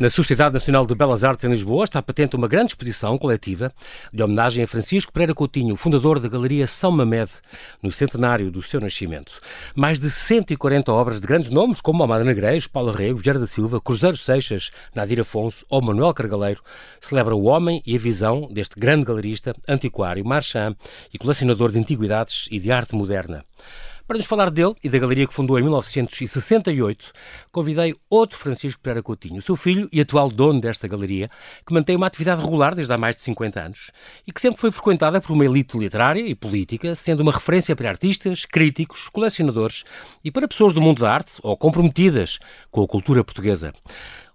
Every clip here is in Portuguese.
Na Sociedade Nacional de Belas Artes em Lisboa está patente uma grande exposição coletiva de homenagem a Francisco Pereira Coutinho, fundador da Galeria São Mamed, no centenário do seu nascimento. Mais de 140 obras de grandes nomes, como Amada Negreiros, Paulo Rego, Vieira da Silva, Cruzeiro Seixas, Nadir Afonso ou Manuel Cargaleiro, celebra o homem e a visão deste grande galerista, antiquário, marchand e colecionador de antiguidades e de arte moderna. Para nos falar dele e da galeria que fundou em 1968, convidei outro Francisco Pereira Coutinho, seu filho e atual dono desta galeria, que mantém uma atividade regular desde há mais de 50 anos e que sempre foi frequentada por uma elite literária e política, sendo uma referência para artistas, críticos, colecionadores e para pessoas do mundo da arte ou comprometidas com a cultura portuguesa.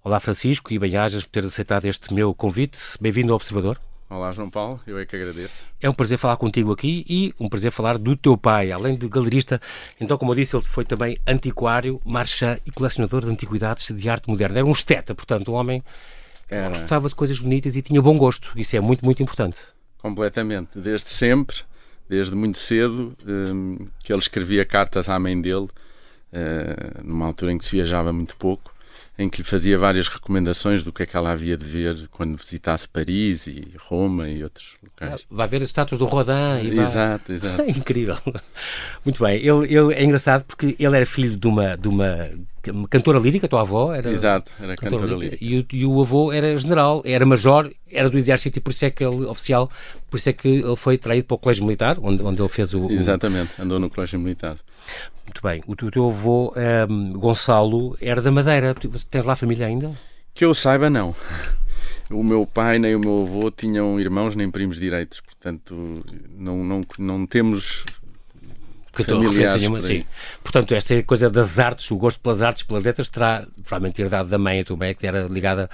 Olá Francisco e bem-ajas por teres aceitado este meu convite. Bem-vindo ao Observador. Olá, João Paulo, eu é que agradeço. É um prazer falar contigo aqui e um prazer falar do teu pai, além de galerista. Então, como eu disse, ele foi também antiquário, marchand e colecionador de antiguidades de arte moderna. Era um esteta, portanto, um homem Era. que gostava de coisas bonitas e tinha bom gosto. Isso é muito, muito importante. Completamente. Desde sempre, desde muito cedo, um, que ele escrevia cartas à mãe dele, uh, numa altura em que se viajava muito pouco em que lhe fazia várias recomendações do que é que ela havia de ver quando visitasse Paris e Roma e outros locais. Vai ver as estátuas do Rodin e vai... Exato, exato. Incrível. Muito bem. Ele, ele, é engraçado porque ele era filho de uma, de uma cantora lírica, a tua avó era. Exato, era cantora, cantora lírica. E o, e o, avô era general, era major, era do exército e por isso é que ele, oficial, por isso é que ele foi traído para o colégio militar, onde, onde ele fez o. Exatamente, andou no colégio militar. Muito bem. O teu, avô, um, ehm, Gonçalo, era da Madeira. Tens lá família ainda? Que eu saiba, não. O meu pai nem o meu avô tinham irmãos nem primos direitos, portanto não, não, não temos que familiares nenhuma, sim. Portanto, esta coisa das artes, o gosto pelas artes, pelas letras, terá provavelmente herdado da mãe, a tua mãe, que era ligada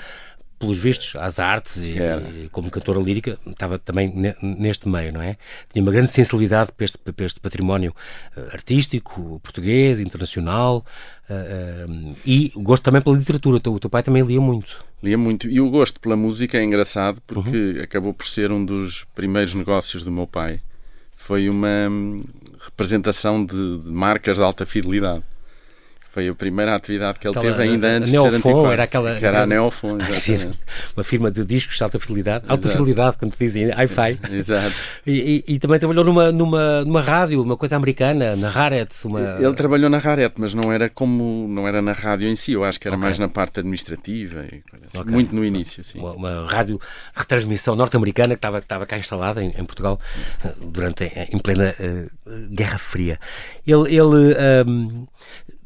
pelos vistos, às artes e, e, como cantora lírica, estava também neste meio, não é? Tinha uma grande sensibilidade para este, para este património uh, artístico, português, internacional uh, uh, e gosto também pela literatura. O teu, o teu, pai também lia muito. Lia muito. E o gosto pela música é engraçado porque uhum. acabou por ser um dos primeiros negócios do meu pai. Foi uma hum, representação de, de marcas de alta fidelidade. Foi a primeira atividade que ele aquela, teve ainda antes de ser antiquário. Era aquela, que era a Neofon, exatamente. Uma firma de discos de alta fidelidade. Alta Exato. fidelidade, quando dizem hi-fi. Exato. E, e, e, também trabalhou numa, numa, numa rádio, uma coisa americana, na Raret. Uma... Ele trabalhou na Raret, mas não era como não era na rádio em si, eu acho que era okay. mais na parte administrativa, e assim. okay. muito no início. Sim. Uma, uma rádio de retransmissão norte-americana que estava, estava cá instalada em, em Portugal durante, em plena uh, Guerra Fria. Ele, ele um,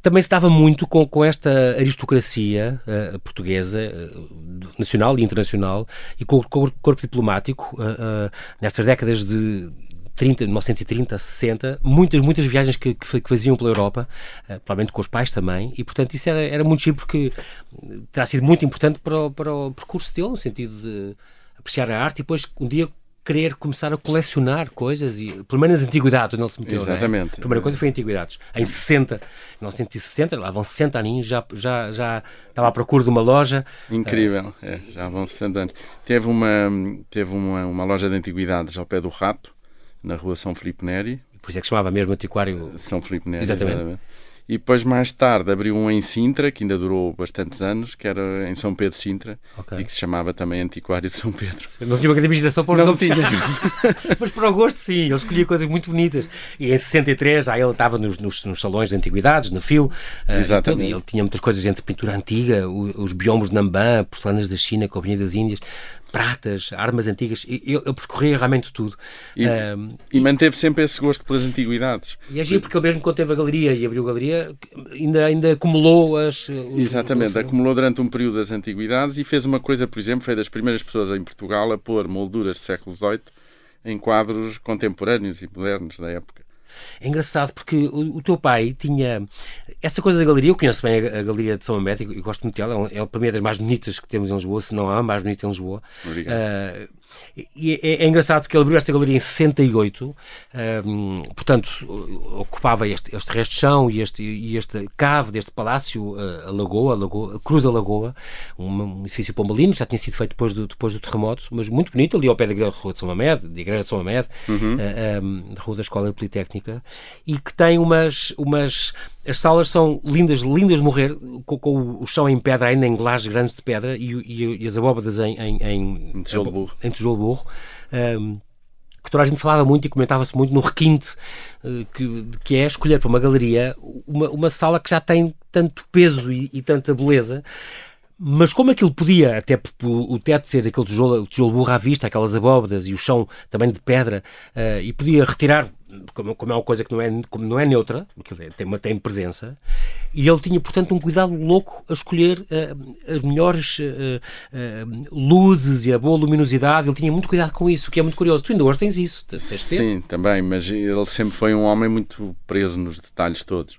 também se dava muito com, com esta aristocracia uh, portuguesa, uh, nacional e internacional, e com, com o corpo diplomático, uh, nestas décadas de 30, 1930, 60, muitas, muitas viagens que, que, faziam pela Europa, provavelmente com os pais também, e portanto isso era, era muito giro porque terá sido muito importante para o, para o percurso dele, no sentido de apreciar a arte e depois um dia querer começar a colecionar coisas, e, pelo menos antiguidades, ele se meteu. Exatamente. É? A primeira coisa foi antiguidades. Em 60, 1960, lá vão 60 aninhos, já, já, já estava à procura de uma loja. Incrível, é, já vão 60 anos. Teve, uma, teve uma, uma loja de antiguidades ao pé do Rato, na rua São Filipe Neri. Por isso é que se chamava mesmo Antiquário. São Filipe Neri, exatamente. exatamente. E depois, mais tarde, abriu um em Sintra, que ainda durou bastantes anos, que era em São Pedro Sintra, okay. e que se chamava também Antiquário de São Pedro. Eu não tinha uma grande imaginação para os não tinha. Mas para o gosto, sim, ele escolhia coisas muito bonitas. E em 63 já ele estava nos, nos, nos salões de antiguidades, no fio. Eh, Exatamente. Uh, ele tinha muitas coisas entre pintura antiga, os, biombos de Nambã, porcelanas da China, Cobrinha das Índias pratas, armas antigas. Eu, eu percorria realmente tudo. E, um, e, manteve sempre esse gosto pelas antiguidades. E agiu porque ele mesmo quando teve a galeria e abriu a galeria, ainda, ainda acumulou as. Os, Exatamente, os... acumulou durante um período as antiguidades e fez uma coisa, por exemplo, foi das primeiras pessoas em Portugal a pôr molduras do século XVIII em quadros contemporâneos e modernos da época. É engraçado porque o, o, teu pai tinha essa coisa da galeria. Eu conheço bem a, a Galeria de São Américo e, gosto muito dela. É, é, para mim é das mais bonitas que temos em Lisboa, se não a mais bonita em Lisboa. Uh, e é, é, engraçado porque ele abriu esta galeria em 68, um, portanto, ocupava este, este resto de chão e este, e este cave deste palácio, a Lagoa, a Lagoa, a Cruz da Lagoa, um, um edifício pombalino, já tinha sido feito depois do, depois do terremoto, mas muito bonito, ali ao pé da Rua de São Mamed, da Igreja de São Mamed, uhum. uh, um, Rua da Escola Politécnica. Técnica e que tem umas, umas as salas são lindas, lindas de morrer, com, com o chão em pedra, ainda em glass grandes de pedra e, e, e as abóbadas em, em, em, em tijolo burro. Em tijolo burro. Um, que toda a gente falava muito e comentava-se muito no requinte, uh, que, que é escolher para uma galeria uma, uma sala que já tem tanto peso e, e tanta beleza mas como aquilo podia, até o teto ser aquele tijolo, tijolo burro à vista, aquelas abóbadas e o chão também de pedra, uh, e podia retirar, como, como, é uma coisa que não é, como não é neutra, porque tem, uma, tem presença, e ele tinha, portanto, um cuidado louco a escolher uh, as melhores uh, luzes e a boa luminosidade. Ele tinha muito cuidado com isso, o que é muito curioso. Tu ainda hoje tens isso, tens Sim, também, mas ele sempre foi um homem muito preso nos detalhes todos.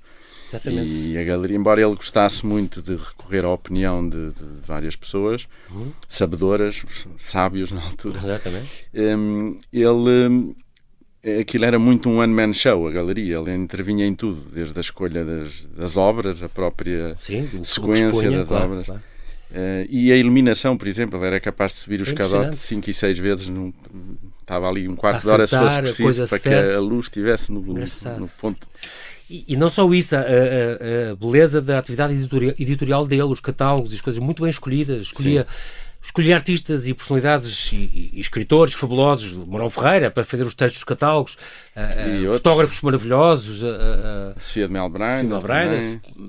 Exatamente. E a galeria, embora ele gostasse muito de recorrer à opinião de, de várias pessoas, uhum. sabedoras, sábios na altura, Exatamente. Um, ele hum, aquilo era muito um one-man show, a galeria. Ele intervinha em tudo, desde a escolha das, das obras, a própria Sim, sequência expunha, das claro, obras. Claro. Uh, e a iluminação, por exemplo, ele era capaz de subir o escadote 5 e 6 vezes. Num, estava ali um quarto de hora se fosse preciso para certa. que a luz estivesse no, no, no ponto. E, e, não só isso, a, a, a, beleza da atividade editorial, editorial dele, os catálogos e as coisas muito bem escolhidas. Escolhia. Sim escolhi artistas e personalidades e, e, e escritores fabulosos, Morão Ferreira, para fazer os textos dos catálogos, uh, uh, fotógrafos maravilhosos, uh, Sofia de Melbrein,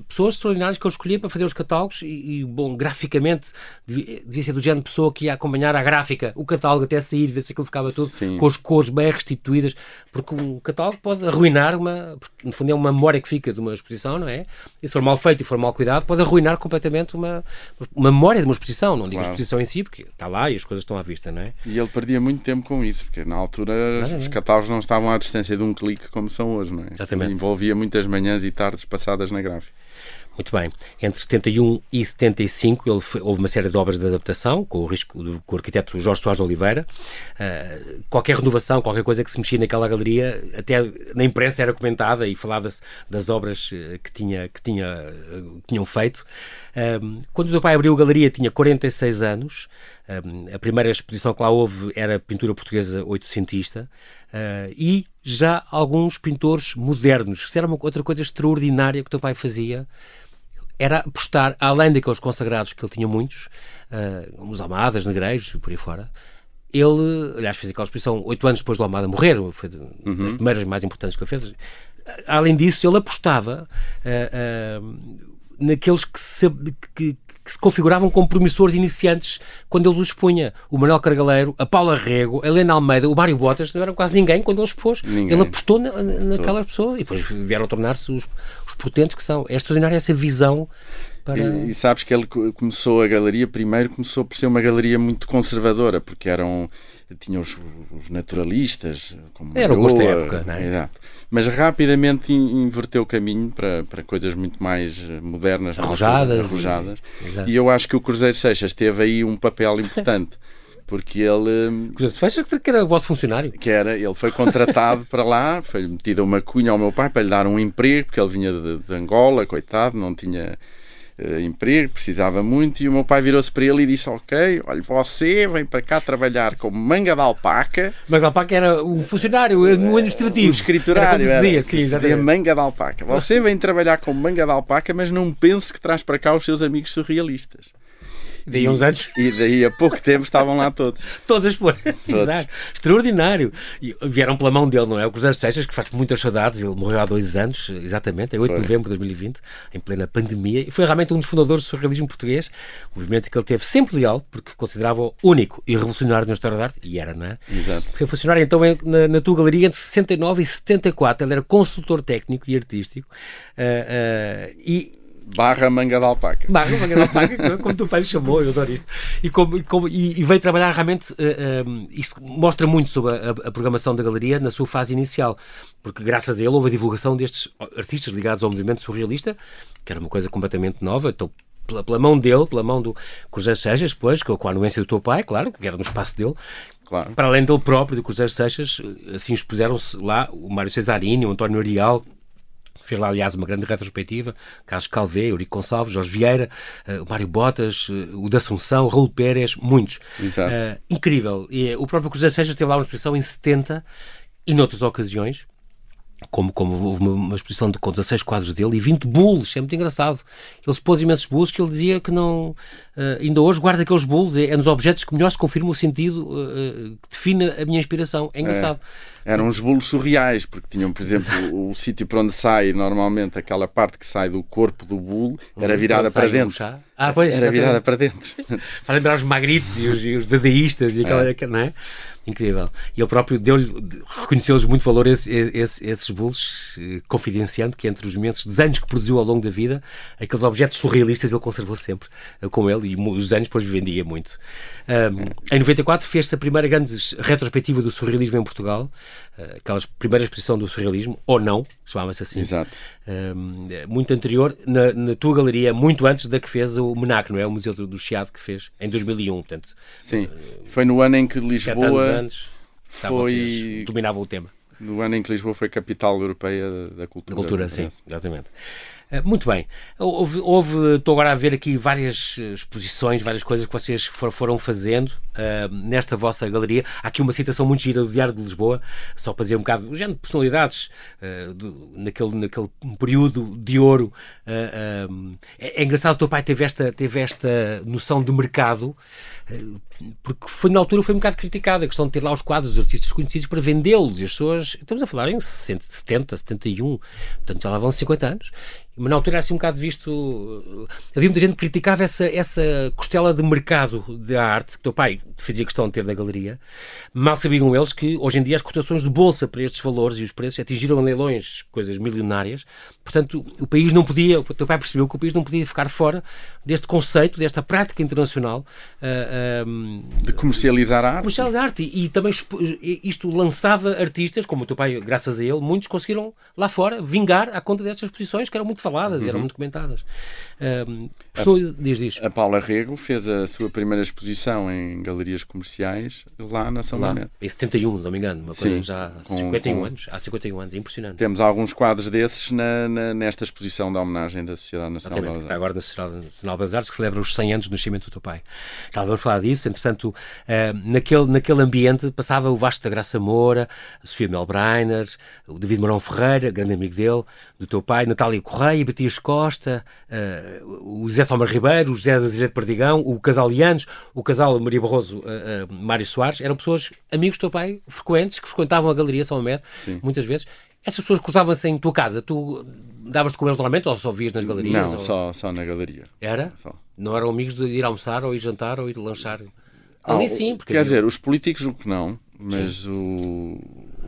pessoas extraordinárias que eu escolhi para fazer os catálogos e, e bom, graficamente devia, devia, ser do género de pessoa que ia acompanhar a gráfica, o catálogo até sair, ver se aquilo ficava tudo Sim. com as cores bem restituídas, porque um catálogo pode arruinar uma, porque no fundo é uma memória que fica de uma exposição, não é? E se for mal feito e for mal cuidado, pode arruinar completamente uma, uma memória de uma exposição, não digo claro. exposição em si, porque está lá e as coisas estão à vista, não é? E ele perdia muito tempo com isso, porque na altura não, os catálogos não estavam à distância de um clique como são hoje, não é? Exatamente. Envolvia muitas manhãs e tardes passadas na gráfica. Muito bem. Entre 71 e 75 ele foi, houve uma série de obras de adaptação com o, risco, do, com o arquiteto Jorge Soares de Oliveira. Uh, qualquer renovação, qualquer coisa que se mexia naquela galeria, até na imprensa era comentada e falava-se das obras eh, que, tinha, que, tinha, eh, que tinham feito. Um, quando o teu pai abriu a galeria tinha 46 anos. Um, a primeira exposição que lá houve era pintura portuguesa oitocentista. Uh, e já alguns pintores modernos, que era uma outra coisa extraordinária que o teu pai fazia era apostar, além daqueles consagrados que ele tinha muitos, uh, os Almadas, Negreiros, por aí fora, ele, aliás, fez aquela exposição oito anos depois do Almada morrer, foi uhum. das primeiras mais importantes que ele fez. Além disso, ele apostava uh, uh, naqueles que, se, que, que se configuravam como promissores iniciantes quando ele os expunha. O Manuel Cargaleiro, a Paula Rego, a Helena Almeida, o Mário Botas, não eram quase ninguém quando ele expôs. Ninguém. Ele apostou na, naquelas pessoas e depois vieram a tornar-se os, os potentes que são. É extraordinária essa visão para... E, e, sabes que ele começou a galeria, primeiro começou por ser uma galeria muito conservadora, porque eram tinha os, os naturalistas, como Era o gosto da época, não é? Exato. Mas rapidamente inverteu o caminho para, para coisas muito mais eh, modernas, arrojadas. arrojadas. E, e eu acho que o Cruzeiro Seixas teve aí um papel importante. porque ele. Cruzeiro Seixas que era o vosso funcionário. Que era, ele foi contratado para lá, foi metida uma cunha ao meu pai para lhe dar um emprego, porque ele vinha de, de Angola, coitado, não tinha uh, emprego, precisava muito, e o meu pai virou-se para ele e disse: Ok, olha, você vem para cá trabalhar como manga de alpaca. Manga de alpaca era um funcionário no administrativo. O escriturário. Era dizia, sim, dizia manga de alpaca. Você vem trabalhar como manga de alpaca, mas não pense que traz para cá os seus amigos surrealistas. Daí uns anos. E daí a pouco tempo estavam lá todos. todos a expor. Exato. Extraordinário. E vieram pela mão dele, não é? O Cruzeiro Seixas, que faz muitas saudades, ele morreu há dois anos, exatamente, em 8 de novembro de 2020, em plena pandemia, e foi realmente um dos fundadores do surrealismo português, um movimento que ele teve sempre leal, porque considerava único e revolucionário na história da arte, e era, não é? Exato. Foi funcionário então na, na tua galeria entre 69 e 74, ele era consultor técnico e artístico, uh, uh, e Barra manga de alpaca. Barra manga de alpaca, como tu pai lhe chamou, eu adoro isto. E, como, como, e, e veio trabalhar realmente, uh, eh, um, eh, isto mostra muito sobre a, a, programação da galeria na sua fase inicial, porque graças a ele houve a divulgação destes artistas ligados ao movimento surrealista, que era uma coisa completamente nova, então pela, pela, mão dele, pela mão do Cruzeiro Seixas, depois, com a anuência do teu pai, claro, que era no espaço dele, claro. para além dele próprio, do Cruzeiro Seixas, assim expuseram-se lá o Mário Cesarini, o António Arial, Fez lá, aliás, uma grande retrospectiva. Carlos Calvé, Eurico Gonçalves, Jorge Vieira, uh, o Mário Botas, uh, o da Assunção, Raul Pérez, muitos. Exato. Uh, incrível. E, o próprio Cruzeiro Seixas teve lá uma exposição em 70 e noutras ocasiões. Como, como houve uma, uma, exposição de, com 16 quadros dele e 20 bulos, é muito engraçado. Ele expôs imensos bulos que ele dizia que não. Uh, ainda hoje guarda aqueles bulos, é, é, nos objetos que melhor se confirma o sentido uh, que define a minha inspiração. É engraçado. É, eram uns bulos surreais, porque tinham, por exemplo, o, o sítio para onde sai normalmente aquela parte que sai do corpo do bulo era virada para dentro. Ah, pois, era virada para dentro. para lembrar os magrites e os, e os dadaístas e aquela, é. não é? Incrível. E ele próprio deu-lhe, reconheceu-lhes muito valor esse, esse, esses bulos, eh, confidenciando que entre os imensos desenhos que produziu ao longo da vida, aqueles objetos surrealistas ele conservou sempre uh, com ele e os desenhos depois vendia muito. Um, em 94 fez-se a primeira grande retrospectiva do surrealismo em Portugal, uh, aquelas primeira exposição do surrealismo, ou não, chamava-se assim. Exato. Um, muito anterior, na, na, tua galeria, muito antes da que fez o MENAC, não é? O Museu do, do Chiado que fez em 2001, portanto. Sim, foi no ano em que Lisboa anos, foi... dominavam o tema. No ano em que Lisboa foi capital europeia da cultura. Da cultura, sim, exatamente. Eh, muito bem. Houve, houve, estou agora a ver aqui várias exposições, várias coisas que vocês for, foram fazendo uh, nesta vossa galeria. Há aqui uma citação muito gira do Diário de Lisboa, só para dizer um bocado o género de personalidades uh, do, naquele, naquele período de ouro. Uh, é, é, engraçado, o teu pai teve esta, teve esta noção de mercado porque foi na altura foi um bocado criticada a questão de ter lá os quadros dos artistas conhecidos para vendê-los e as pessoas, estamos a falar em 70, 71, portanto já lá vão 50 anos mas na altura era assim um bocado visto. Havia muita gente que criticava essa, essa costela de mercado da arte que o teu pai fazia questão de ter na galeria. Mal sabiam eles que hoje em dia as cotações de bolsa para estes valores e os preços atingiram leilões coisas milionárias. Portanto, o país não podia, o teu pai percebeu que o país não podia ficar fora deste conceito, desta prática internacional uh, uh, de comercializar a arte. Comercializar a arte. E, e também isto lançava artistas, como o teu pai, graças a ele, muitos conseguiram lá fora vingar à conta destas exposições que eram muito faladas, uhum. eram muito comentadas. Um, a, diz, diz. A Paula Rego fez a sua primeira exposição em galerias comerciais lá na São Mamede. Em 71, não me engano, uma coisa Sim, já há 51 com, anos. Há 51 anos, é impressionante. Temos alguns quadros desses na, na, nesta exposição de homenagem da Sociedade Nacional Belas Artes. agora na Sociedade Nacional Belas Artes, que celebra os 100 anos do nascimento do teu pai. Já vamos falar disso. Entretanto, uh, naquele, naquele ambiente passava o Vasco da Graça Moura, a Sofia Melbreiner, o David Marão Ferreira, grande amigo dele, do teu pai, Natália Correia, Batias Costa, uh, o Zé Somar Ribeiro, o José da de Perdigão, o casal Lianos, o casal Maria Barroso, uh, uh, Mário Soares, eram pessoas, amigos do teu pai, frequentes, que frequentavam a Galeria São Amed, muitas vezes. Essas pessoas cruzavam-se em tua casa, tu davas de comer normalmente ou só vias nas galerias? Não, ou... só, só na galeria. Era? Só. Não eram amigos de ir almoçar ou ir jantar ou ir lanchar? Ali ah, sim. Porque quer dizer, os políticos o que não, mas o,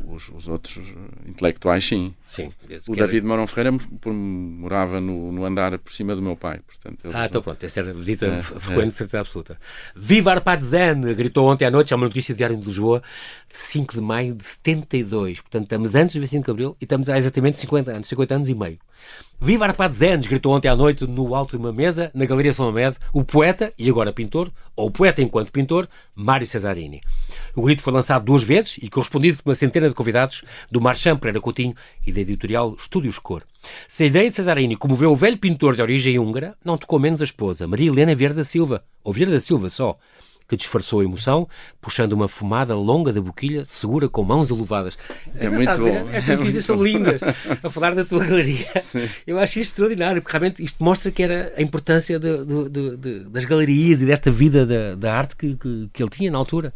os, os, outros intelectuais, sim. Sim o David Mourão Ferreira morava no, no, andar por cima do meu pai. Portanto, ah, então pronto, essa era visita é, frequente, é. de certeza absoluta. Viva Arpad Zen! Gritou ontem à noite, é uma notícia do Diário de Lisboa, de 5 de maio de 72. Portanto, estamos antes do 25 de Abril e estamos há exatamente 50 anos, 50 anos e meio. Viva Arpad Zen! gritou ontem à noite no alto de uma mesa, na Galeria São Amed, o poeta, e agora pintor, ou poeta enquanto pintor, Mário Cesarini. O grito foi lançado duas vezes e correspondido por uma centena de convidados do Marchand Pereira Coutinho e da editorial Estúdios Cor. Se a ideia de Cesarini comoveu o velho pintor de origem húngara, não tocou menos a esposa, Maria Helena Vieira da Silva, ou Vieira da Silva só, que disfarçou a emoção, puxando uma fumada longa da boquilha, segura com mãos elevadas. É, é muito bom. Estas é notícias são lindas. A falar da tua galeria. Sim. Eu acho isto extraordinário, porque realmente isto mostra que era a importância de, de, de, das galerias e desta vida da, da arte que, que, que ele tinha na altura.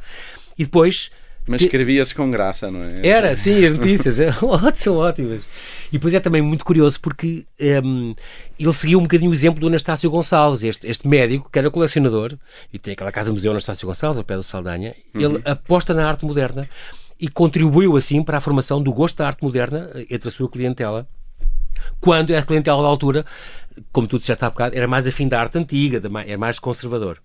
E depois mas escrevia-se com graça, não é? Era, sim, as notícias são ótimas. E depois é também muito curioso porque um, ele seguiu um bocadinho o exemplo do Anastácio Gonçalves, este, este médico que era colecionador e tem aquela casa-museu Anastácio Gonçalves, ao pé da Saldanha. Uhum. Ele aposta na arte moderna e contribuiu assim para a formação do gosto da arte moderna entre a sua clientela. Quando a clientela da altura, como tu disseste há bocado, era mais afim da arte antiga, era mais conservador.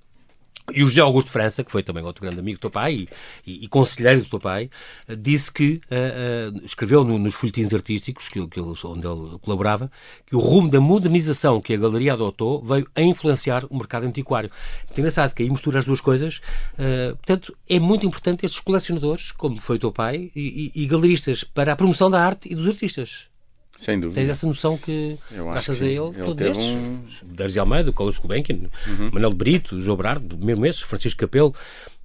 E o José Augusto França, que foi também outro grande amigo do teu pai e, e, e conselheiro do teu pai, disse que, uh, uh, escreveu no, nos folhetins artísticos que, que ele, onde ele colaborava, que o rumo da modernização que a galeria adotou veio a influenciar o mercado antiquário. É engraçado que aí mistura as duas coisas. Uh, portanto, é muito importante estes colecionadores, como foi o teu pai, e, e galeristas, para a promoção da arte e dos artistas. Sem dúvida. Tens essa noção que, graças a ele, ele todos estes, um... Darcy Almeida, Carlos Gulbenkian, uhum. Manuel Brito, João Brardo, mesmo esses, Francisco Capelo,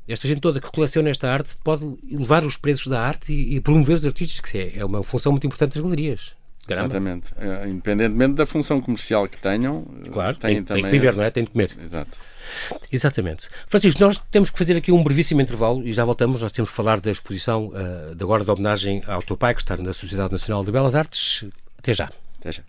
esta gente toda que coleciona esta arte pode elevar os preços da arte e, e promover os artistas, que é, é uma função muito importante das galerias. Caramba. Exatamente. É, independentemente da função comercial que tenham, claro, têm tem, também. Tem que viver, não é? Tem de comer. Exato. Exatamente. Francisco, nós temos que fazer aqui um brevíssimo intervalo e já voltamos. Nós temos que falar da exposição uh, de agora de homenagem ao teu pai, que está na Sociedade Nacional de Belas Artes. Até já. Até já.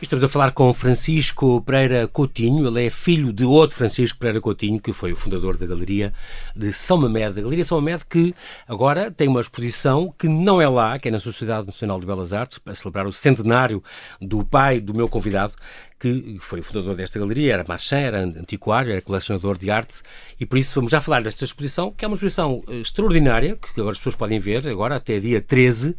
Estamos a falar com Francisco Pereira Coutinho, ele é filho de outro Francisco Pereira Coutinho, que foi o fundador da Galeria de São Mamed. A Galeria São Mamed que agora tem uma exposição que não é lá, que é na Sociedade Nacional de Belas Artes, para celebrar o centenário do pai do meu convidado, que foi o fundador desta galeria, era marchand, era antiquário, era colecionador de arte, e por isso vamos já falar desta exposição, que é uma exposição eh, extraordinária, que agora as pessoas podem ver, agora até dia 13,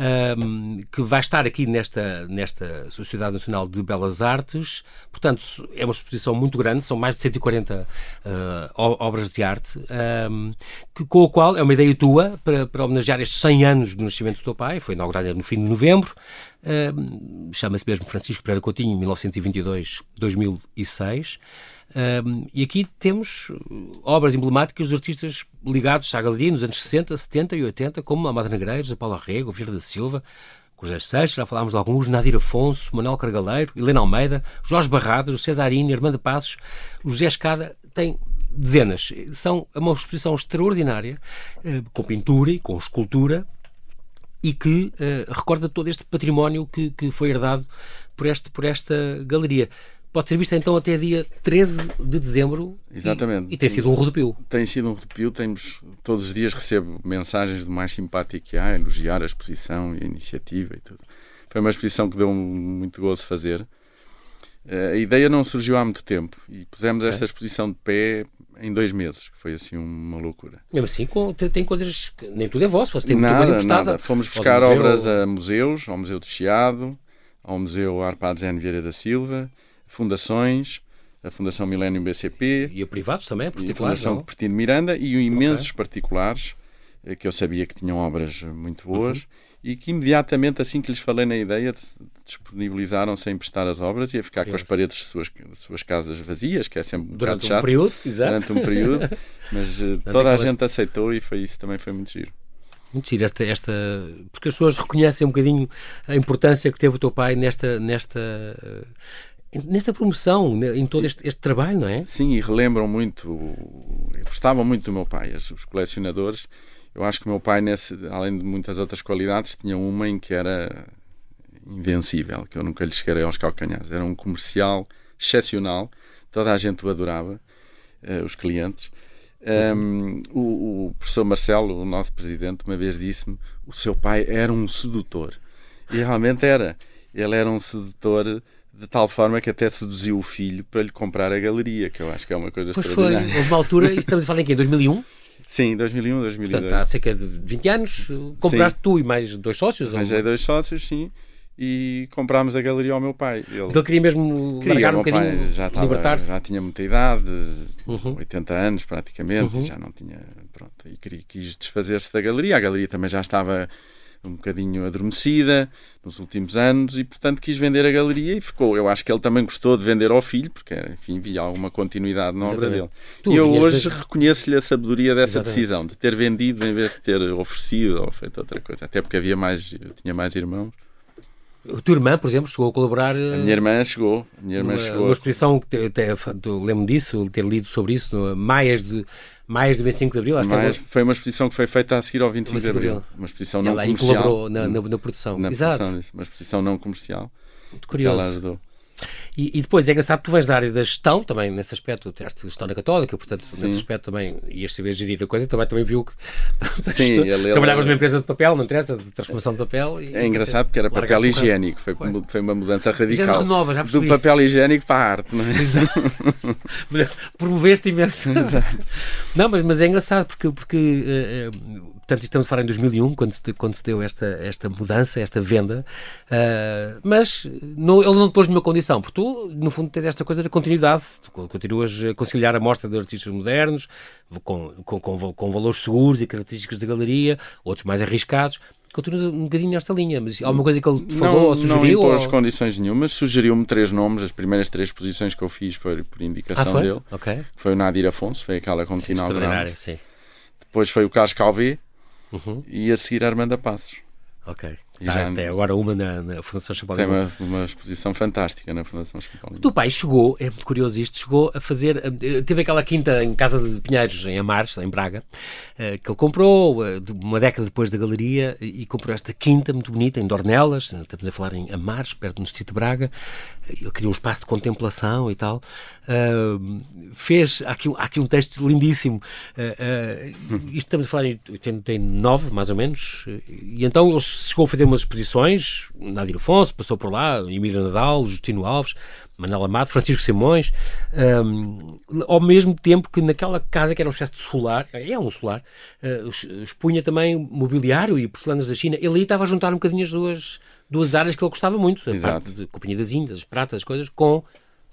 um, que vai estar aqui nesta, nesta Sociedade Nacional de Belas Artes. Portanto, é uma exposição muito grande, são mais de 140 uh, obras de arte, um, que, com a qual é uma ideia tua para, para homenagear estes 100 anos do nascimento do teu pai, foi inaugurada no fim de novembro. Uh, Chama-se mesmo Francisco Pereira Coutinho, 1922-2006. Um, e aqui temos obras emblemáticas de artistas ligados à galeria nos anos 60, 70 e 80, como Amada Negreiros, Paula Rego, Vieira da Silva, José Seixas, já falámos de alguns, Nadir Afonso, Manuel Cargaleiro, Helena Almeida, Jorge Barrados, o Cesarino, Armando Passos, o José Escada, tem dezenas. São uma exposição extraordinária, eh, com pintura e com escultura, e que uh, recorda todo este património que, que foi herdado por, este, por esta galeria pode ser vista então até dia 13 de dezembro. Exatamente. E, e, tem sido um rodopio. Tem sido um rodopio. Temos, todos os dias recebo mensagens do mais simpático que há, elogiar a exposição e a iniciativa e tudo. Foi uma exposição que deu muito gozo fazer. Uh, a ideia não surgiu há muito tempo e pusemos esta exposição de pé em dois meses, que foi assim uma loucura. Mesmo assim, tem coisas que nem tudo é vosso, você tem nada, muita coisa Nada. Fomos buscar obras a museus, ao Museu do Chiado, ao Museu Arpades N. Vieira da Silva, fundações, a Fundação Milênio BCP. E a privados também, e a Fundação? Pertino Miranda e imensos okay. particulares eh, que eu sabia que tinham obras muito boas uhum. E que imediatamente, assim que lhes falei na ideia, disponibilizaram-se a emprestar as obras e a ficar com as paredes de suas, de suas casas vazias, que é sempre durante um chato, período, exato. durante um período, mas uh, toda a gente aceitou e foi isso também foi muito giro. Muito giro esta, esta, porque as pessoas reconhecem um bocadinho a importância que teve o teu pai nesta, nesta nesta promoção, em todo este, este, trabalho, não é? Sim, e relembram muito, gostavam muito do meu pai, os colecionadores. Eu acho que o meu pai, nesse, além de muitas outras qualidades, tinha uma em que era invencível, que eu nunca lhe chegarei aos calcanhares. Era um comercial excepcional, toda a gente o adorava, uh, os clientes. Um, o, o, professor Marcelo, o nosso presidente, uma vez disse-me: o seu pai era um sedutor. E realmente era. Ele era um sedutor de tal forma que até seduziu o filho para lhe comprar a galeria, que eu acho que é uma coisa pois extraordinária. Foi, houve uma altura, estamos a falar em quê? 2001? Sim, 2001, 2002. Portanto, há cerca de 20 anos, compraste sim. tu e mais dois sócios? Mais ou... dois sócios, sim. E comprámos a galeria ao meu pai. Ele, Mas ele queria mesmo queria, largar um bocadinho, libertar-se? Já tinha muita idade, uhum. 80 anos praticamente, uhum. já não tinha... Pronto, e queria, quis desfazer-se da galeria. A galeria também já estava um bocadinho adormecida nos últimos anos e, portanto, quis vender a galeria e ficou. Eu acho que ele também gostou de vender ao filho, porque, enfim, via alguma continuidade na obra dele. Tu e eu hoje reconheço-lhe a sabedoria dessa Exatamente. decisão, de ter vendido em vez de ter oferecido ou feito outra coisa. Até porque havia mais, eu tinha mais irmãos. A tua irmã, por exemplo, chegou a colaborar. A minha irmã chegou. A minha irmã numa, chegou. Uma exposição que lembro disso, ter lido sobre isso, no Maias de mais de 25 de Abril, acho mais, que é Foi uma exposição que foi feita a seguir ao 25 de Abril. Uma exposição não comercial. Ela colaborou na, na, na produção. Na Exato. Produção, uma exposição não comercial. Muito curioso. E, e, depois é engraçado que tu vens da área da gestão, também nesse aspecto, tiraste gestão na Católica, portanto, Sim. nesse aspecto também ias saber gerir a coisa, também, também viu que Sim, ele, trabalhavas numa empresa de papel, não interessa, de transformação de papel. E, é engraçado porque era papel higiênico, foi, foi uma mudança radical. Renova, já do papel higiênico para a arte, não é? Exato. Promoveste imenso. Exato. Não, mas, mas é engraçado porque, porque uh, Portanto, estamos a falar em 2001, quando se, quando se deu esta, esta mudança, esta venda. Uh, mas ele não pôs nenhuma condição, porque tu, no fundo, tens esta coisa da continuidade. Tu continuas a conciliar a mostra de artistas modernos, com, com, com, com valores seguros e características da galeria, outros mais arriscados. Continua um bocadinho nesta linha, mas alguma coisa que ele te falou não, ou sugeriu? Não impôs ou... condições nenhumas, sugeriu-me três nomes, as primeiras três posições que eu fiz foi por indicação ah, foi? dele. Okay. Foi o Nadir Afonso, foi aquela continental sim, sim. Depois foi o Carlos Calvé uhum. e a seguir a Armanda Passos. Ok. Tá, já... Até agora uma na, na Fundação Champal Tem uma, uma, exposição fantástica na Fundação Champal O teu pai chegou, é muito curioso isto, chegou a fazer, eh, teve aquela quinta em Casa de Pinheiros, em Amares, em Braga, eh, que ele comprou eh, uma década depois da galeria e comprou esta quinta muito bonita em Dornelas, estamos a falar em Amares, perto do Distrito de Braga, ele criou um espaço de contemplação e tal. Fez, há aqui, há aqui um texto lindíssimo. Isto estamos a falar em 89, mais ou menos, e então ele chegou a fazer umas exposições, Nadir Afonso passou por lá, Emílio Nadal, Justino Alves, Manela Amado, Francisco Simões, um, ao mesmo tempo que naquela casa que era um espécie de solar, é um solar, uh, expunha também mobiliário e porcelanas da China. Ele aí estava a juntar um bocadinho as duas, duas áreas que ele gostava muito, a Exato. parte de Companhia das Índias, as pratas, as coisas, com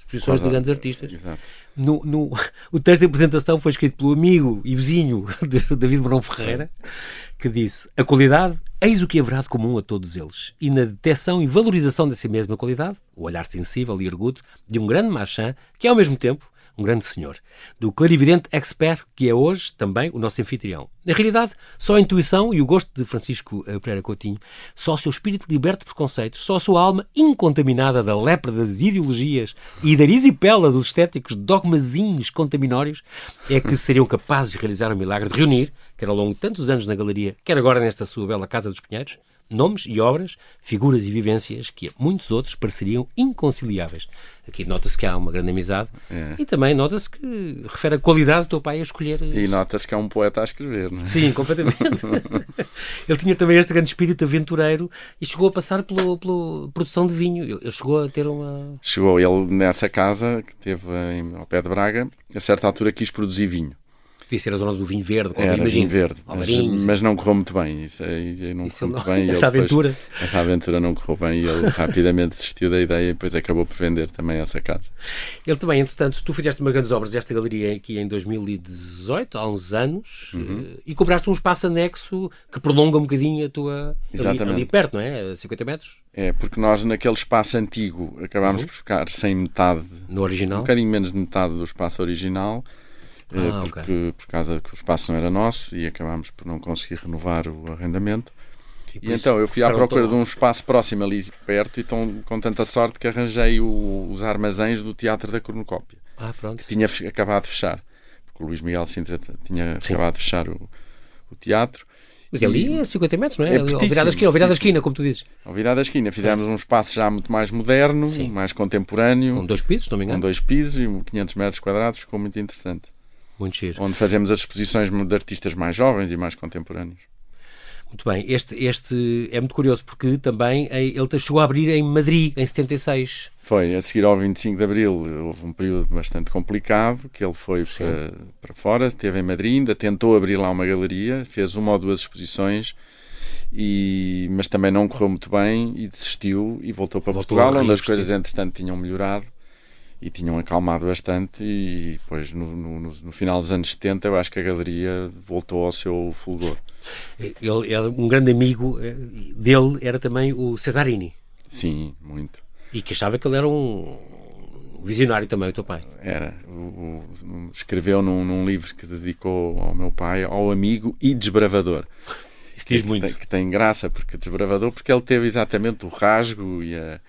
exposições de grandes artistas. Exato. No, no, o texto de apresentação foi escrito pelo amigo e vizinho de David Brão Ferreira, que disse: A qualidade, eis o que haverá de comum a todos eles. E na detecção e valorização dessa mesma qualidade, o olhar sensível e erguto de um grande marchand, que ao mesmo tempo um grande senhor, do clarividente expert que é hoje também o nosso anfitrião. Na realidade, só a intuição e o gosto de Francisco eh, Pereira Coutinho, só o seu espírito liberto de preconceitos, só a sua alma incontaminada da lepra das ideologias e da risipela dos estéticos dogmazinhos contaminórios, é que seriam capazes de realizar o milagre de reunir, quer ao longo de tantos anos na galeria, quer agora nesta sua bela Casa dos Pinheiros, nomes e obras, figuras e vivências que a muitos outros pareceriam inconciliáveis. Aqui nota-se que há uma grande amizade é. e também nota-se que refere a qualidade do teu pai a escolher. E nota-se que é um poeta a escrever, não é? Sim, completamente. ele tinha também este grande espírito aventureiro e chegou a passar pela, produção de vinho. Ele chegou a ter uma. Chegou ele nessa casa que teve em, ao pé de Braga, a certa altura quis produzir vinho. Podia ser a zona do vinho verde, como Era vinho verde, mas, mas, não correu muito bem. Isso aí não Isso correu não, muito bem. Essa aventura? Depois, essa aventura não correu bem e ele rapidamente desistiu da ideia e depois acabou por vender também essa casa. Ele também, entretanto, tu fizeste uma grandes obras desta galeria aqui em 2018, há uns anos, uhum. Eh, e compraste um espaço anexo que prolonga um bocadinho a tua... Exatamente. Ali, ali perto, não é? A 50 metros? É, porque nós naquele espaço antigo acabámos uhum. por ficar sem metade... No original? Um bocadinho menos de metade do espaço original ah, porque, okay. por causa que o espaço não era nosso e acabámos por não conseguir renovar o arrendamento. E, e então eu fui à procura de um espaço próximo ali perto e tão, com tanta sorte que arranjei o, os armazéns do Teatro da Cornucópia. Ah, pronto. Que tinha acabado de fechar. Porque o Luís Miguel Sintra tinha Sim. acabado de fechar o, o teatro. Mas ali é 50 metros, não é? é ao virar da esquina, ao virar da esquina, como tu dizes. Ao virar da esquina. Fizemos um espaço já muito mais moderno, Sim. mais contemporâneo. Com dois pisos, não me engano. Com dois pisos e 500 metros quadrados, ficou muito interessante. Muito giro. Onde fazemos as exposições de artistas mais jovens e mais contemporâneos. Muito bem, este, este é muito curioso porque também eh, ele chegou a abrir em Madrid em 76. Foi, a seguir ao 25 de Abril houve um período bastante complicado que ele foi para, para fora, esteve em Madrid, ainda tentou abrir lá uma galeria, fez uma ou duas exposições, e, mas também não correu muito bem e desistiu e voltou para voltou Portugal, onde as coisas entretanto tinham melhorado e tinham acalmado bastante e depois no, no, no, final dos anos 70 eu acho que a galeria voltou ao seu fulgor. Ele, ele, um grande amigo eh, dele era também o Cesarini. Sim, muito. E que achava que ele era um visionário também, o teu pai. Era. O, o, escreveu num, num, livro que dedicou ao meu pai, ao amigo e desbravador. Isso diz que, muito. Que tem, que tem graça, porque desbravador, porque ele teve exatamente o rasgo e a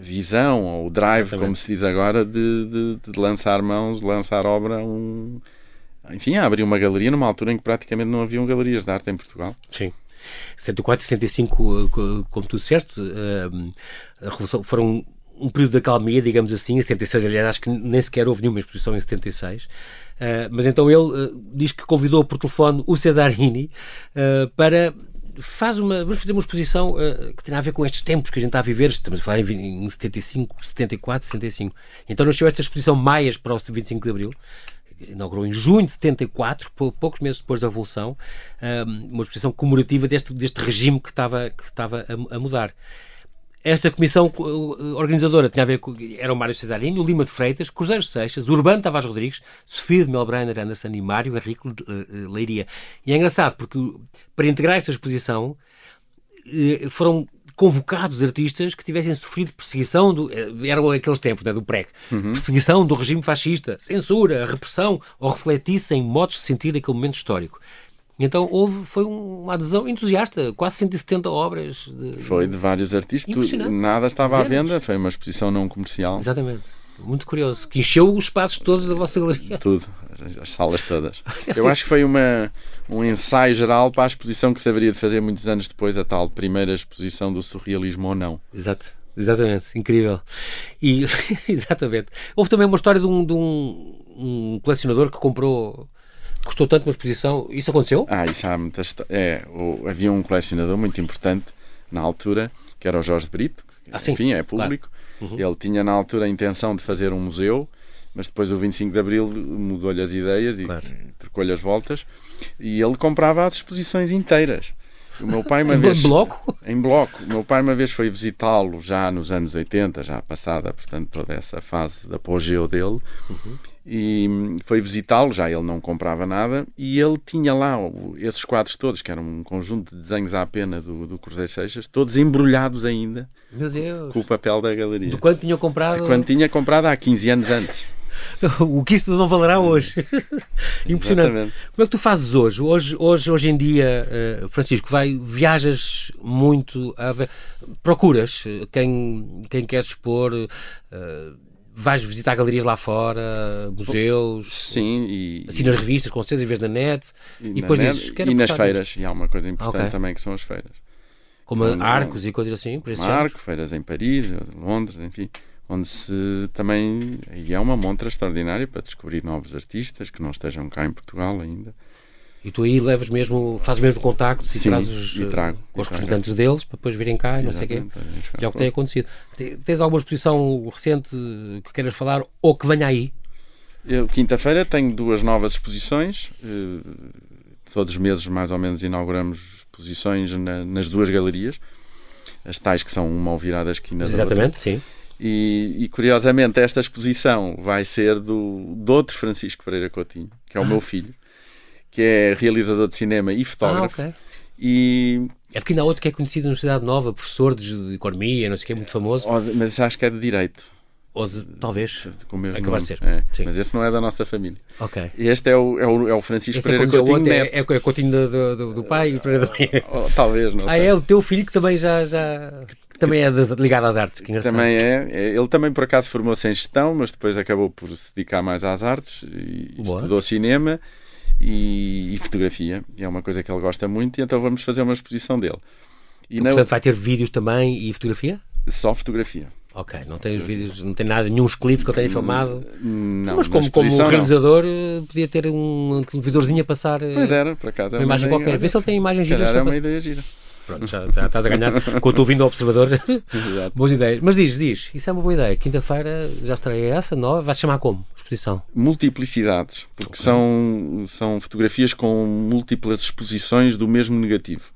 visão ou drive, Exatamente. como se diz agora, de, de, de, lançar mãos, lançar obra, um, enfim, abrir uma galeria numa altura em que praticamente não haviam galerias de arte em Portugal. Sim. 74 e 75, eh, como tu disseste, eh, a Revolução foram um período de acalmia, digamos assim, em 76, aliás, acho que nem sequer houve nenhuma exposição em 76. Uh, mas então ele uh, diz que convidou por telefone o Cesarini uh, para faz uma. Vamos fazer uma exposição uh, que tem a ver com estes tempos que a gente está a viver. Estamos a falar em, em 75, 74, 75. Então nasceu esta exposição Maias para o 25 de Abril. Inaugurou em junho de 74, poucos meses depois da Revolução, uh, uma exposição comemorativa deste, deste regime que estava, que estava a, a mudar. Esta comissão organizadora tinha a ver com. Era o Mário Cesarini, o Lima de Freitas, Cruzeiro Seixas, Urbano Tavares Rodrigues, Sofia de Melbrenner Anderson e Mário Henrique Leiria. E é engraçado porque para integrar esta exposição foram convocados artistas que tivessem sofrido perseguição, do, eram aqueles tempos né, do PREC, uhum. perseguição do regime fascista, censura, repressão, ou refletissem modos de sentir aquele momento histórico. Então houve, foi uma adesão entusiasta, quase 170 obras. De, foi de vários artistas, nada estava à venda, foi uma exposição não comercial. Exatamente. Muito curioso, que encheu os espaços todos da vossa galeria. Tudo, as salas todas. Eu acho que foi uma, um ensaio geral para a exposição que se haveria de fazer muitos anos depois, a tal primeira exposição do surrealismo ou não. Exato. Exatamente, incrível. E, exatamente. Houve também uma história de um, de um, um colecionador que comprou custou tanto uma exposição. Isso aconteceu? Ah, isso há muitas. É, havia um colecionador muito importante na altura, que era o Jorge Brito, que, ah, sim, enfim, é público. Claro. Uhum. Ele tinha na altura a intenção de fazer um museu, mas depois o 25 de Abril mudou-lhe as ideias e claro. trocou-lhe as voltas. E ele comprava as exposições inteiras. O meu pai uma vez. Em bloco? Em bloco. O meu pai uma vez foi visitá-lo já nos anos 80, já passada, portanto, toda essa fase de apogeu dele. Uhum e foi visitá-lo, já ele não comprava nada, e ele tinha lá esses quadros todos, que eram um conjunto de desenhos à pena do, do Cruzeiro Seixas, todos embrulhados ainda com o papel da galeria. De quando tinha comprado? De quando tinha comprado há 15 anos antes. o que isso não valerá hoje. Impressionante. Exatamente. Como é que tu fazes hoje? Hoje, hoje, hoje em dia, uh, Francisco, vai, viajas muito, a, procuras quem, quem quer expor. Uh, vais visitar galerias lá fora, museus, sim, e, assinas revistas com vocês em vez da net e, e depois net, dizes, e nas feiras, e há uma coisa importante okay. também que são as feiras. Como Quando, arcos e coisas assim, por Arco, feiras em Paris, Londres, enfim, onde se também e é uma montra extraordinária para descobrir novos artistas que não estejam cá em Portugal ainda. E tu aí levas mesmo, fazes mesmo contacto e trazes e trago, os representantes deles para depois virem cá e não sei o quê. E é o que tem acontecido. Tens alguma exposição recente que queiras falar ou que venha aí? Quinta-feira tenho duas novas exposições. Eh, todos os meses, mais ou menos, inauguramos exposições na, nas duas galerias. As tais que são uma ao virada da esquina Exatamente, sim. E, e, curiosamente, esta exposição vai ser do, do outro Francisco Pereira Coutinho, que é o ah. meu filho que é realizador de cinema e fotógrafo. Ah, okay. E é porque ainda há outro que é conhecido na Universidade Nova, professor de, economia, não sei o que, é muito famoso. Mas acho que é de direito. Ou de, talvez com o mesmo acabar nome. ser. É, mas esse não é da nossa família. Ok. Este é o, é o, é o Francisco esse é Pereira é Coutinho Neto. É, é, o Coutinho do, do, do pai e o Pereira da. Oh, talvez, não Ah, sei. é o teu filho que também já... já... Também é ligado às artes, que Também é. Ele também, por acaso, formou-se em gestão, mas depois acabou por se dedicar mais às artes e Boa. estudou cinema e, e, fotografia. E é uma coisa que ele gosta muito, e então vamos fazer uma exposição dele. E então, na... Portanto, vai ter vídeos também e fotografia? Só fotografia. Ok, não tem vídeos, não tem nada, nenhum clipes que eu tenha hum, filmado. Não, mas como, como realizador não. podia ter um televisorzinho a passar. Pois era, por acaso. Uma, uma imagem qualquer. Vê se ele tem imagens giras. É uma ideia gira. Pronto, já, já estás a ganhar com o teu vindo ao observador. Boas ideias. Mas diz, diz, isso é uma boa ideia. Quinta-feira já estreia essa nova. Vai se chamar como? Exposição? Multiplicidades, porque okay. são, são fotografias com múltiplas exposições do mesmo negativo.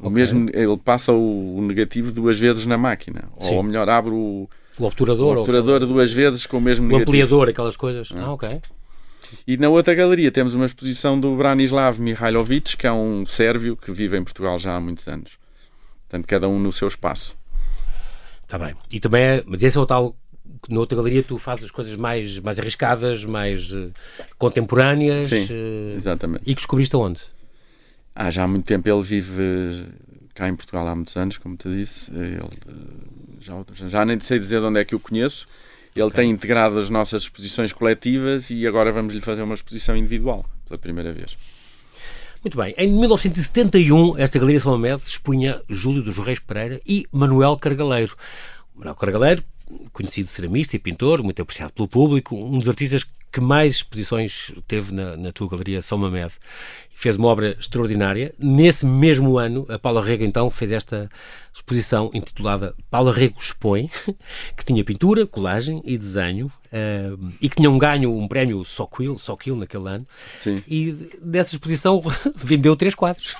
O okay. mesmo, ele passa o, negativo duas vezes na máquina. Sim. Ou melhor, abre o, o obturador, o obturador ou... duas vezes com o mesmo o negativo. O ampliador, aquelas coisas. Ah, ah ok. E na outra galeria temos uma exposição do Branislav Mihailovic, que é um sérvio que vive em Portugal já há muitos anos. Portanto, cada um no seu espaço. Está bem. E também é, mas esse é o tal na outra galeria tu fazes as coisas mais, mais arriscadas, mais uh, contemporâneas. Sim, uh, exatamente. E que descobriste onde? Ah, já há muito tempo ele vive cá em Portugal há muitos anos, como te disse. Ele, já, já nem sei dizer de onde é que o conheço, ele okay. tem integrado as nossas exposições coletivas e agora vamos lhe fazer uma exposição individual pela primeira vez. Muito bem. Em 1971, esta Galeria São Mamed expunha Júlio dos Reis Pereira e Manuel Cargaleiro. Manuel Cargaleiro, conhecido ceramista e pintor, muito apreciado pelo público, um dos artistas que mais exposições teve na, na tua Galeria São Mamed fez uma obra extraordinária. Nesse mesmo ano, a Paula Rego então fez esta exposição intitulada Paula Rego Expõe, que tinha pintura, colagem e desenho uh, e que tinha um ganho, um prémio Soquil, Soquil naquele ano. Sim. E dessa exposição vendeu três quadros.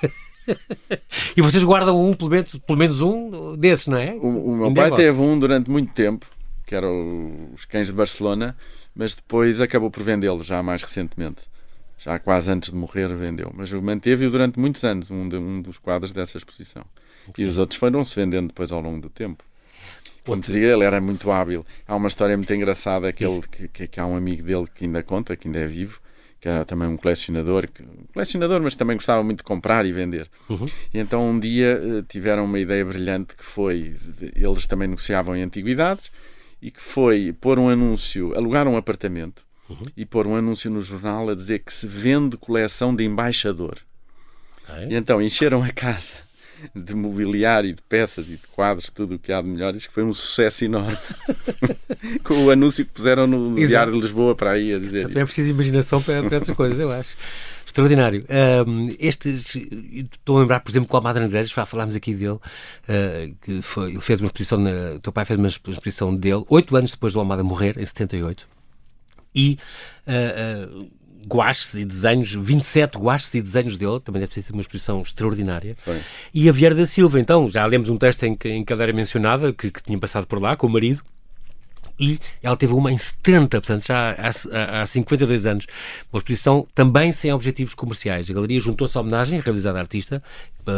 e vocês guardam um, pelo menos, pelo menos um desses, não é? O, o meu pai teve um durante muito tempo, que era os Cães de Barcelona, mas depois acabou por vendê-lo já mais recentemente. Já quase antes de morrer vendeu. Mas manteve-o durante muitos anos, um, de, um dos quadros dessa exposição. Okay. E os outros foram-se vendendo depois ao longo do tempo. Como te digo, ele era muito hábil. Há uma história muito engraçada que, ele, que, que, que há um amigo dele que ainda conta, que ainda é vivo, que era também um colecionador, um colecionador, mas também gostava muito de comprar e vender. Uhum. E então um dia eh, tiveram uma ideia brilhante que foi, eles também negociavam em antiguidades, e que foi pôr um anúncio, alugar um apartamento uhum. e pôr um anúncio no jornal a dizer que se vende coleção de embaixador. Okay. E então encheram a casa de mobiliário, de peças e de quadros, tudo o que há de melhores, que foi um sucesso enorme. Com o anúncio que puseram no, no Diário de Lisboa para aí a dizer. Também é preciso imaginação para, para essas coisas, eu acho. Extraordinário. Um, estes, estou a lembrar, por exemplo, com o Almada Negreiros, já falámos aqui dele, uh, que foi, ele fez uma exposição, na, o teu pai fez uma exposição dele, oito anos depois do Almada morrer, em 78, e uh, uh, guaches e desenhos, 27 guaches e desenhos dele, também deve ter sido uma exposição extraordinária. Foi. E a Vieira da Silva, então, já lemos um texto em que, em que ela era mencionada, que, que tinha passado por lá com o marido, e ela teve uma em 70, portanto já há, há 52 anos, uma exposição também sem objetivos comerciais. A galeria juntou-se à homenagem realizada à artista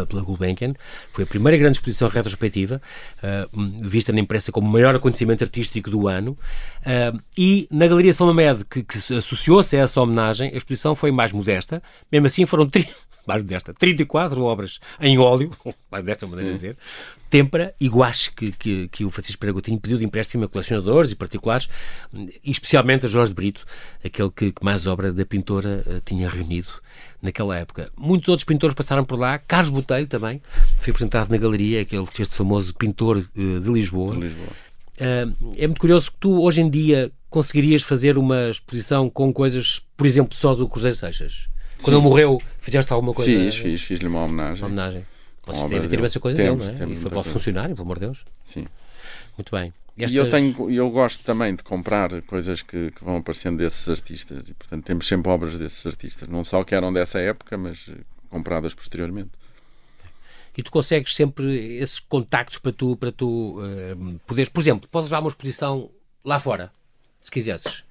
pela Gulbenkian. Foi a primeira grande exposição retrospectiva, uh, vista na imprensa como o maior acontecimento artístico do ano. Uh, e na Galeria São Mamed, que, que associou-se a essa homenagem, a exposição foi mais modesta. Mesmo assim, foram mais desta, 34 obras em óleo, mais desta maneira de dizer, têmpera e guache que, que, que o Francisco Pereira pediu de empréstimo a colecionadores e particulares, e especialmente a Jorge Brito, aquele que, que mais obra da pintora uh, tinha reunido naquela época. Muitos outros pintores passaram por lá, Carlos Botelho também, foi apresentado na galeria, aquele este famoso pintor uh, de Lisboa. De Lisboa. Uh, é muito curioso que tu, hoje em dia, conseguirias fazer uma exposição com coisas, por exemplo, só do Cruzeiro Seixas? Quando ele morreu, fizeste alguma coisa? Fiz, fiz, fiz-lhe uma homenagem. Uma homenagem. Vocês devem ter essa coisa temos, dele, não é? E foi para o funcionário, pelo amor de Deus. Sim. Muito bem. Estas... E eu, tenho, eu gosto também de comprar coisas que, que, vão aparecendo desses artistas e, portanto, temos sempre obras desses artistas. Não só que eram dessa época, mas compradas posteriormente. E tu consegues sempre esses contactos para tu, para tu uh, poderes... Por exemplo, podes levar uma exposição lá fora, se quisesses.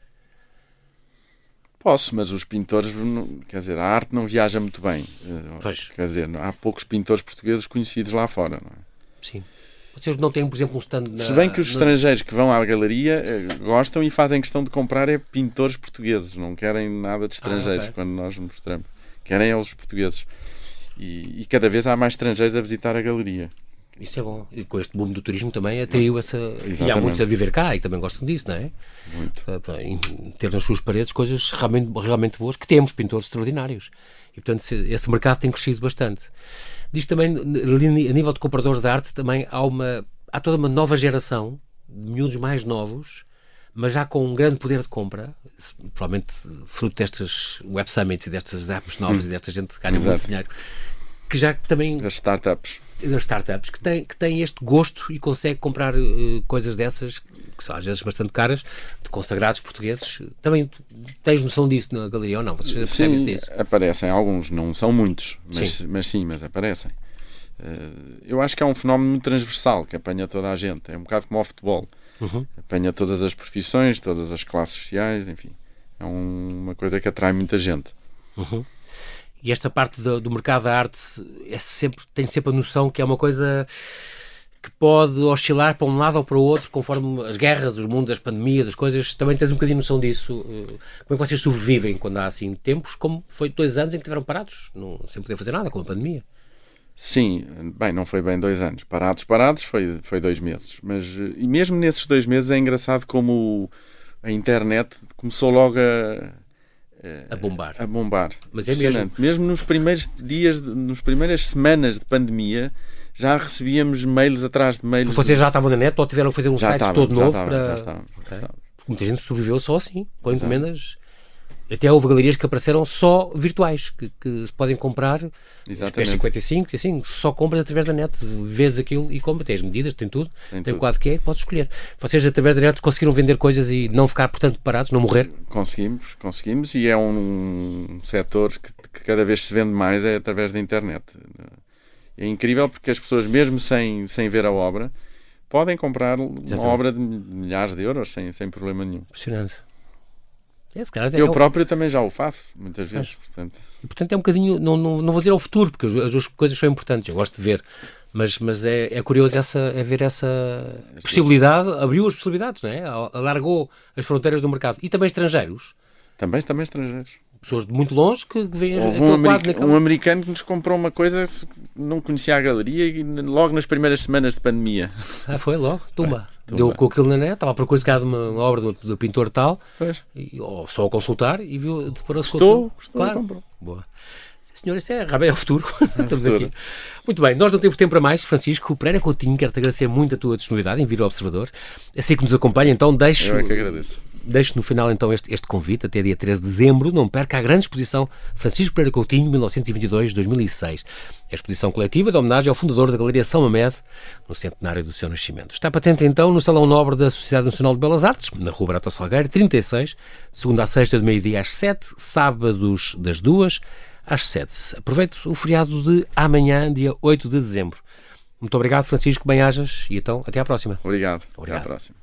Posso, mas os pintores, quer dizer, a arte não viaja muito bem. Eh, pois. Quer dizer, há poucos pintores portugueses conhecidos lá fora, não é? Sim. Vocês não têm, por exemplo, um stand na... Se bem que os estrangeiros que vão à galeria eh, gostam e fazem questão de comprar é pintores portugueses, não querem nada de estrangeiros ah, okay. quando nós mostramos. Querem é os portugueses. E, e, cada vez há mais estrangeiros a visitar a galeria. Isso é bom. E com este boom do turismo também atraiu essa. Exatamente. E há muitos a viver cá e também gostam disso, não é? Muito. Para ter nas suas paredes coisas realmente, realmente boas, que temos pintores extraordinários. E portanto esse mercado tem crescido bastante. Diz também, a nível de compradores de arte, também há, uma, há toda uma nova geração de miúdos mais novos, mas já com um grande poder de compra, provavelmente fruto destas web summits e destas apps novas hum. e desta gente que ganha muito dinheiro, que já também. As startups das startups que têm, que têm este gosto e conseguem comprar uh, coisas dessas, que são às vezes bastante caras, de consagrados portugueses. Também tens noção disso na galeria ou não? Vocês percebem disso? aparecem alguns, não são muitos, mas sim, mas, sim, mas aparecem. Uh, eu acho que é um fenómeno transversal que apanha toda a gente. É um bocado como o futebol. Uhum. Apanha todas as profissões, todas as classes sociais, enfim. É um, uma coisa que atrai muita gente. Uhum. E esta parte do, do mercado da arte é sempre, tem sempre a noção que é uma coisa que pode oscilar para um lado ou para o outro conforme as guerras, os mundos, as pandemias, as coisas. Também tens um bocadinho noção disso. Eh, como é que vocês sobrevivem quando há assim tempos, como foi dois anos em que estiveram parados, não, sem poder fazer nada com a pandemia? Sim, bem, não foi bem dois anos. Parados, parados, foi, foi dois meses. Mas, eh, e mesmo nesses dois meses é engraçado como a internet começou logo a a bombar. A bombar. Mas é mesmo. Mesmo nos primeiros dias, nos primeiras semanas de pandemia, já recebíamos mails atrás de mails. Vocês já estavam na net ou tiveram que fazer um já site estavam, todo já novo? Estavam, para... Já estavam, já estavam. Muita gente sobreviveu só assim, com encomendas até houve galerias que apareceram só virtuais, que, que se podem comprar Exatamente. 55, assim, só compras através da net, vês aquilo e compras, tem as medidas, tem tudo, tem, tem o quadro que é, podes escolher. Vocês através da net conseguiram vender coisas e não ficar, portanto, parados, não morrer? Conseguimos, conseguimos e é um, um setor que, que, cada vez se vende mais é através da internet. é incrível porque as pessoas, mesmo sem, sem ver a obra, podem comprar uma obra de milhares de euros sem, sem problema nenhum. Impressionante. É, eu próprio também já o faço, muitas vezes. Portanto. E, portanto, é um bocadinho, não, não, não vou dizer ao futuro, porque as duas coisas são importantes, eu gosto de ver, mas, mas é, é curioso essa, é ver essa possibilidade, abriu as possibilidades, não é? alargou as fronteiras do mercado. E também estrangeiros. Também, também estrangeiros pessoas de muito longe que vêm Houve um, america um americano que nos comprou uma coisa não conhecia a galeria e logo nas primeiras semanas de pandemia. Ah, foi logo? Tumba. É, Deu com aquilo na net, estava a procurar de uma obra do, pintor tal, e, ou só a consultar e viu, Estou, estou, claro. comprou. Boa. Senhor, isso é Rabé ao futuro. É Estamos futuro. aqui. Muito bem, nós não temos tempo para mais. Francisco Pereira Coutinho, quero-te agradecer muito a tua disponibilidade em vir ao Observador. Assim que nos acompanha, então deixo. Eu é que agradeço deixo no final então este, este convite, até dia 13 de dezembro, não perca a grande exposição Francisco Pereira Coutinho, 1922-2006. A exposição coletiva de homenagem ao fundador da Galeria São Mamed, no centenário do seu nascimento. Está patente então no Salão Nobre da Sociedade Nacional de Belas Artes, na Rua Brata Salgueiro, 36, segunda a sexta, de meio-dia às 7, sábados das 2 às 7. Aproveite o feriado de amanhã, dia 8 de dezembro. Muito obrigado, Francisco, bem-ajas, e então até à próxima. Obrigado. obrigado. Até à próxima.